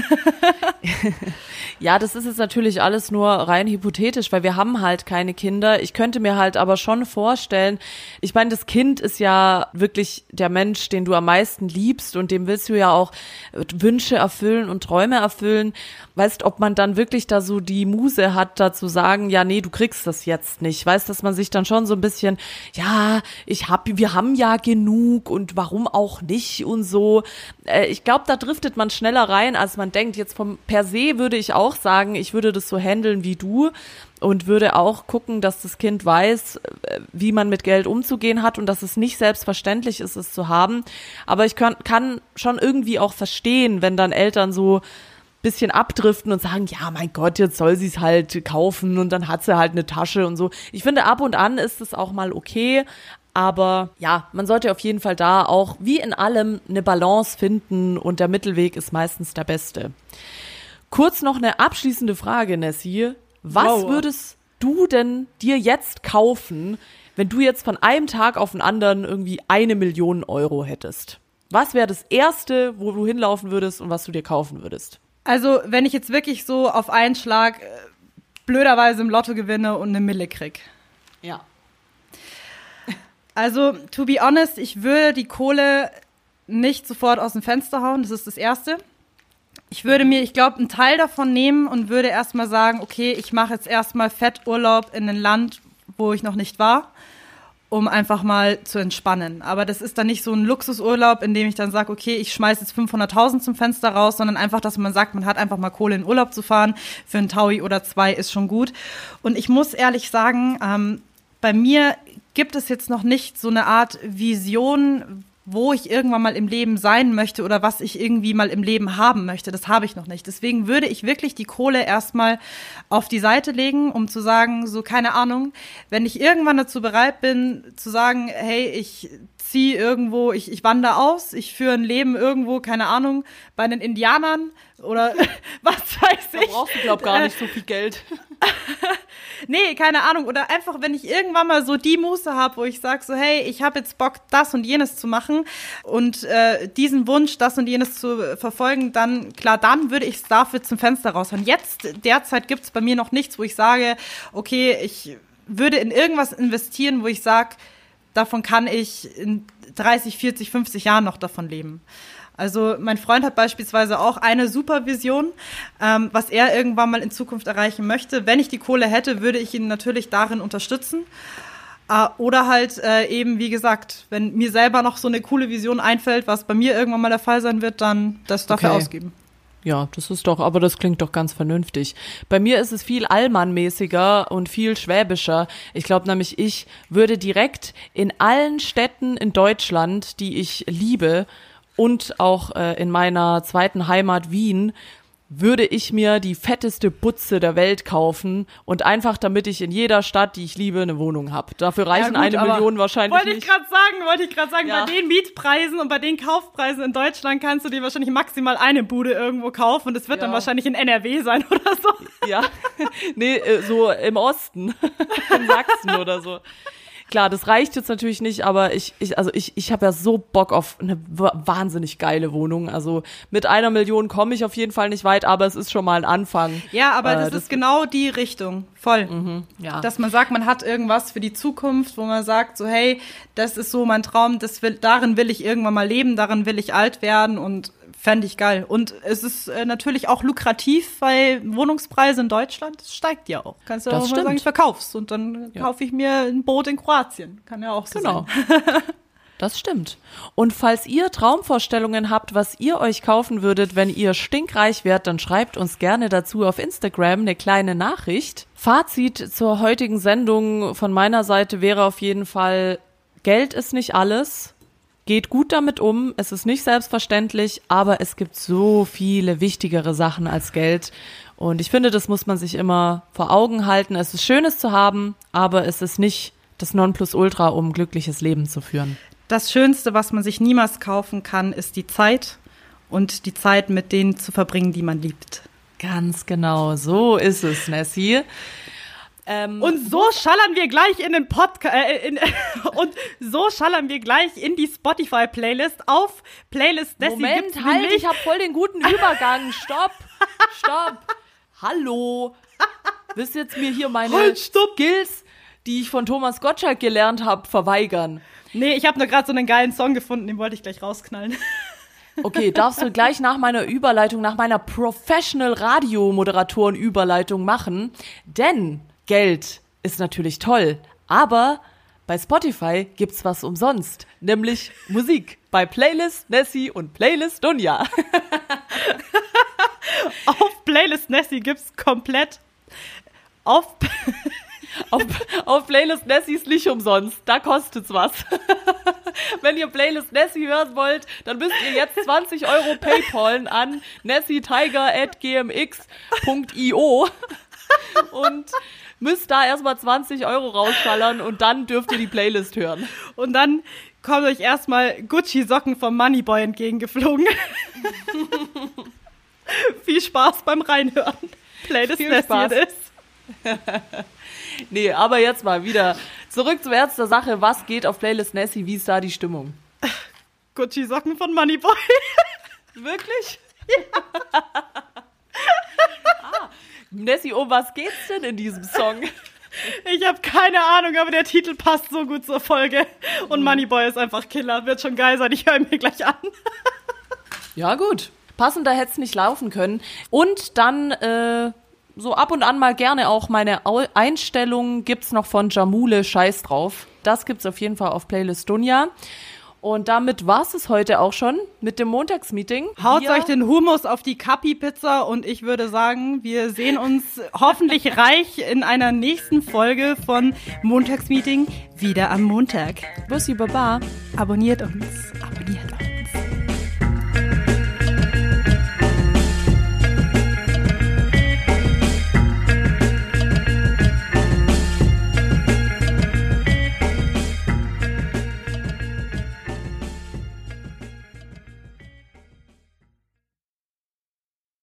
Speaker 2: ja, das ist jetzt natürlich alles nur rein hypothetisch, weil wir haben halt keine Kinder. Ich könnte mir halt aber schon vorstellen, ich meine, das Kind ist ja wirklich der Mensch, den du am meisten liebst und dem willst du ja auch Wünsche erfüllen und Träume erfüllen. Weißt, ob man dann wirklich da so die Muse hat, da zu sagen, ja, nee, du kriegst das jetzt nicht. Weißt, dass man sich dann schon so ein bisschen, ja, ich hab, wir haben ja genug und warum auch nicht? Nicht und so. Äh, ich glaube, da driftet man schneller rein, als man denkt. Jetzt vom per se würde ich auch sagen, ich würde das so handeln wie du und würde auch gucken, dass das Kind weiß, äh, wie man mit Geld umzugehen hat und dass es nicht selbstverständlich ist, es zu haben. Aber ich kann, kann schon irgendwie auch verstehen, wenn dann Eltern so bisschen abdriften und sagen, ja, mein Gott, jetzt soll sie es halt kaufen und dann hat sie halt eine Tasche und so. Ich finde, ab und an ist es auch mal okay, aber ja, man sollte auf jeden Fall da auch wie in allem eine Balance finden und der Mittelweg ist meistens der beste. Kurz noch eine abschließende Frage, Nessie. Was wow. würdest du denn dir jetzt kaufen, wenn du jetzt von einem Tag auf den anderen irgendwie eine Million Euro hättest? Was wäre das erste, wo du hinlaufen würdest und was du dir kaufen würdest?
Speaker 3: Also, wenn ich jetzt wirklich so auf einen Schlag äh, blöderweise im Lotto gewinne und eine Mille krieg. Also, to be honest, ich würde die Kohle nicht sofort aus dem Fenster hauen. Das ist das Erste. Ich würde mir, ich glaube, einen Teil davon nehmen und würde erstmal sagen, okay, ich mache jetzt erstmal Fetturlaub in ein Land, wo ich noch nicht war, um einfach mal zu entspannen. Aber das ist dann nicht so ein Luxusurlaub, in dem ich dann sage, okay, ich schmeiße jetzt 500.000 zum Fenster raus, sondern einfach, dass man sagt, man hat einfach mal Kohle in Urlaub zu fahren. Für einen Taui oder zwei ist schon gut. Und ich muss ehrlich sagen, ähm, bei mir gibt es jetzt noch nicht so eine Art Vision, wo ich irgendwann mal im Leben sein möchte oder was ich irgendwie mal im Leben haben möchte. Das habe ich noch nicht. Deswegen würde ich wirklich die Kohle erstmal auf die Seite legen, um zu sagen, so keine Ahnung, wenn ich irgendwann dazu bereit bin, zu sagen, hey, ich ziehe irgendwo, ich, ich wandere aus, ich führe ein Leben irgendwo, keine Ahnung, bei den Indianern oder was weiß
Speaker 2: Da
Speaker 3: ich.
Speaker 2: brauchst du, glaub, gar nicht so viel Geld.
Speaker 3: Nee, keine Ahnung. Oder einfach, wenn ich irgendwann mal so die Muße habe, wo ich sage so, hey, ich habe jetzt Bock, das und jenes zu machen und äh, diesen Wunsch, das und jenes zu verfolgen, dann, klar, dann würde ich es dafür zum Fenster raushauen. Jetzt, derzeit gibt es bei mir noch nichts, wo ich sage, okay, ich würde in irgendwas investieren, wo ich sage, davon kann ich in 30, 40, 50 Jahren noch davon leben. Also mein Freund hat beispielsweise auch eine Supervision, ähm, was er irgendwann mal in Zukunft erreichen möchte. Wenn ich die Kohle hätte, würde ich ihn natürlich darin unterstützen. Äh, oder halt äh, eben, wie gesagt, wenn mir selber noch so eine coole Vision einfällt, was bei mir irgendwann mal der Fall sein wird, dann das dafür
Speaker 2: Okay.
Speaker 3: ausgeben.
Speaker 2: Ja, das ist doch, aber das klingt doch ganz vernünftig. Bei mir ist es viel Allmannmäßiger und viel schwäbischer. Ich glaube nämlich, ich würde direkt in allen Städten in Deutschland, die ich liebe und auch äh, in meiner zweiten Heimat Wien, würde ich mir die fetteste Butze der Welt kaufen und einfach damit ich in jeder Stadt, die ich liebe, eine Wohnung habe. Dafür reichen
Speaker 3: Ja, gut,
Speaker 2: eine Million wahrscheinlich
Speaker 3: Wollte ich
Speaker 2: nicht.
Speaker 3: gerade sagen, wollte ich gerade sagen,
Speaker 2: Ja.
Speaker 3: bei den Mietpreisen und bei den Kaufpreisen in Deutschland kannst du dir wahrscheinlich maximal eine Bude irgendwo kaufen und es wird dann
Speaker 2: Ja.
Speaker 3: wahrscheinlich in NRW sein oder so.
Speaker 2: Ja, nee, äh, so im Osten, in Sachsen oder so. Klar, das reicht jetzt natürlich nicht, aber ich, ich also ich, ich habe ja so Bock auf eine wa- wahnsinnig geile Wohnung. Also mit einer Million komme ich auf jeden Fall nicht weit, aber es ist schon mal ein Anfang.
Speaker 3: Ja, aber
Speaker 2: Äh,
Speaker 3: das,
Speaker 2: das-
Speaker 3: ist genau die Richtung. Voll.
Speaker 2: Ja.
Speaker 3: Dass man sagt, man hat irgendwas für die Zukunft, wo man sagt, so, hey, das ist so mein Traum, das will, darin will ich irgendwann mal leben, darin will ich alt werden und fände ich geil. Und es ist äh, natürlich auch lukrativ, weil Wohnungspreise in Deutschland, steigt ja auch. Kannst du
Speaker 2: Das
Speaker 3: auch mal
Speaker 2: stimmt.
Speaker 3: sagen, ich verkauf's und dann
Speaker 2: Ja.
Speaker 3: kaufe ich mir ein Boot in Kroatien. Kann ja auch so
Speaker 2: Genau.
Speaker 3: sein.
Speaker 2: Das stimmt. Und falls ihr Traumvorstellungen habt, was ihr euch kaufen würdet, wenn ihr stinkreich wärt, dann schreibt uns gerne dazu auf Instagram eine kleine Nachricht. Fazit zur heutigen Sendung von meiner Seite wäre auf jeden Fall, Geld ist nicht alles. Geht gut damit um. Es ist nicht selbstverständlich, aber es gibt so viele wichtigere Sachen als Geld. Und ich finde, das muss man sich immer vor Augen halten. Es ist schön, es zu haben, aber es ist nicht das Nonplusultra, um ein glückliches Leben zu führen.
Speaker 3: Das Schönste, was man sich niemals kaufen kann, ist die Zeit und die Zeit mit denen zu verbringen, die man liebt.
Speaker 2: Ganz genau, so ist es, Nessie. Ähm,
Speaker 3: Und so schallern wir gleich in den Podcast äh, in, und so schallern wir gleich in die Spotify Playlist auf Playlist Dessi
Speaker 2: Moment, halt, ich habe voll den guten Übergang. Stopp, stopp. Hallo. Willst du jetzt mir hier meine
Speaker 3: Halt, stopp.
Speaker 2: Skills, die ich von Thomas Gottschalk gelernt habe, verweigern?
Speaker 3: Nee, ich habe nur gerade so einen geilen Song gefunden, den wollte ich gleich rausknallen.
Speaker 2: Okay, darfst du gleich nach meiner Überleitung, nach meiner Professional Radiomoderatoren Überleitung machen, denn Geld ist natürlich toll, aber bei Spotify gibt's was umsonst, nämlich Musik bei Playlist Nessie und Playlist Dunja.
Speaker 3: Auf Playlist Nessie gibt's komplett auf
Speaker 2: Auf, auf Playlist Nessie ist nicht umsonst, da kostet's was. Wenn ihr Playlist Nessie hören wollt, dann müsst ihr jetzt 20 Euro Paypalen an nessietiger.gmx.io und müsst da erstmal 20 Euro rausschallern und dann dürft ihr die Playlist hören.
Speaker 3: und dann kommt euch erstmal Gucci Socken vom Moneyboy entgegengeflogen. Viel Spaß beim Reinhören. Playlist
Speaker 2: Viel
Speaker 3: Nessie
Speaker 2: Spaß.
Speaker 3: it is.
Speaker 2: Nee, aber jetzt mal wieder zurück zum Ernst der Sache. Was geht auf Playlist Nessie? Wie ist da die Stimmung?
Speaker 3: Gucci Socken von Moneyboy.
Speaker 2: Wirklich? ah, Nessie, um was geht's denn in diesem Song?
Speaker 3: Ich habe keine Ahnung, aber der Titel passt so gut zur Folge. Und Moneyboy ist einfach Killer. Wird schon geil sein. Ich höre ihn mir gleich an.
Speaker 2: Ja, gut. Passender hätte es nicht laufen können. Und dann äh, so ab und an mal gerne auch meine Einstellungen gibt's noch von Jamule Scheiß drauf. Das gibt's auf jeden Fall auf Playlist Dunja. Und damit war's es heute auch schon mit dem Montagsmeeting.
Speaker 3: Haut euch den Humus auf die Kapi-Pizza und ich würde sagen, wir sehen uns hoffentlich reich in einer nächsten Folge von Montagsmeeting wieder am Montag.
Speaker 2: Bussi Baba.
Speaker 3: Abonniert uns.